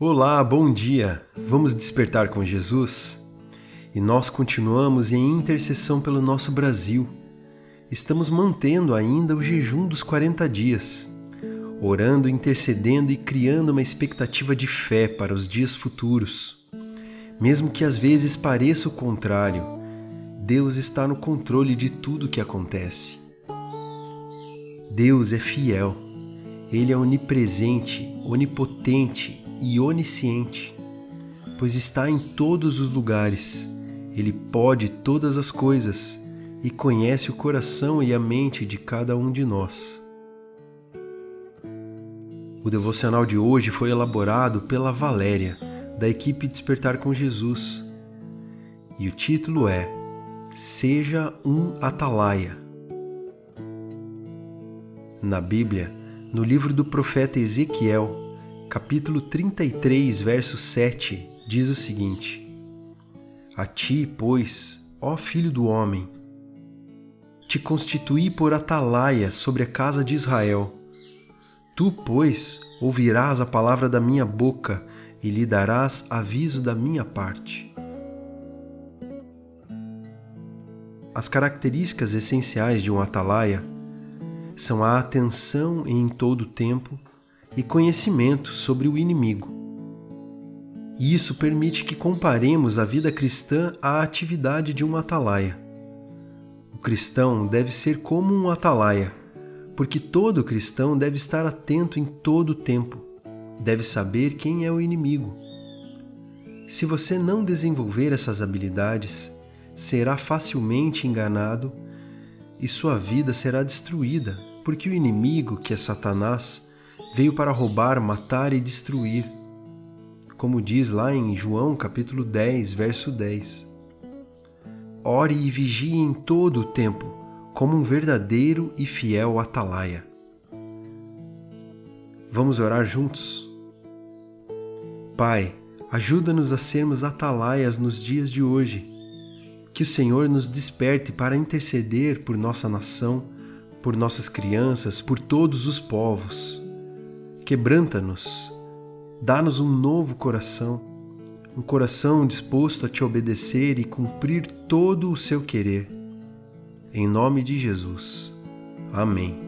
Olá, bom dia! Vamos despertar com Jesus? E nós continuamos em intercessão pelo nosso Brasil. Estamos mantendo ainda o jejum dos 40 dias, orando, intercedendo e criando uma expectativa de fé para os dias futuros. Mesmo que às vezes pareça o contrário, Deus está no controle de tudo que acontece. Deus é fiel. Ele é onipresente, onipotente e onisciente, pois está em todos os lugares. Ele pode todas as coisas e conhece o coração e a mente de cada um de nós. O devocional de hoje foi elaborado pela Valéria, da equipe Despertar com Jesus, e o título é Seja um Atalaia. Na Bíblia, no livro do profeta Ezequiel, capítulo 33, verso 7, diz o seguinte: A ti, pois, ó filho do homem, te constituí por atalaia sobre a casa de Israel. Tu, pois, ouvirás a palavra da minha boca e lhe darás aviso da minha parte. As características essenciais de um atalaia são a atenção em todo o tempo e conhecimento sobre o inimigo. Isso permite que comparemos a vida cristã à atividade de um atalaia. O cristão deve ser como um atalaia, porque todo cristão deve estar atento em todo o tempo, deve saber quem é o inimigo. Se você não desenvolver essas habilidades, será facilmente enganado e sua vida será destruída, porque o inimigo, que é Satanás, veio para roubar, matar e destruir. Como diz lá em João capítulo 10, verso 10. Ore e vigie em todo o tempo, como um verdadeiro e fiel atalaia. Vamos orar juntos? Pai, ajuda-nos a sermos atalaias nos dias de hoje. Que o Senhor nos desperte para interceder por nossa nação, por nossas crianças, por todos os povos quebranta-nos, dá-nos um novo coração, um coração disposto a te obedecer e cumprir todo o seu querer. Em nome de Jesus. Amém.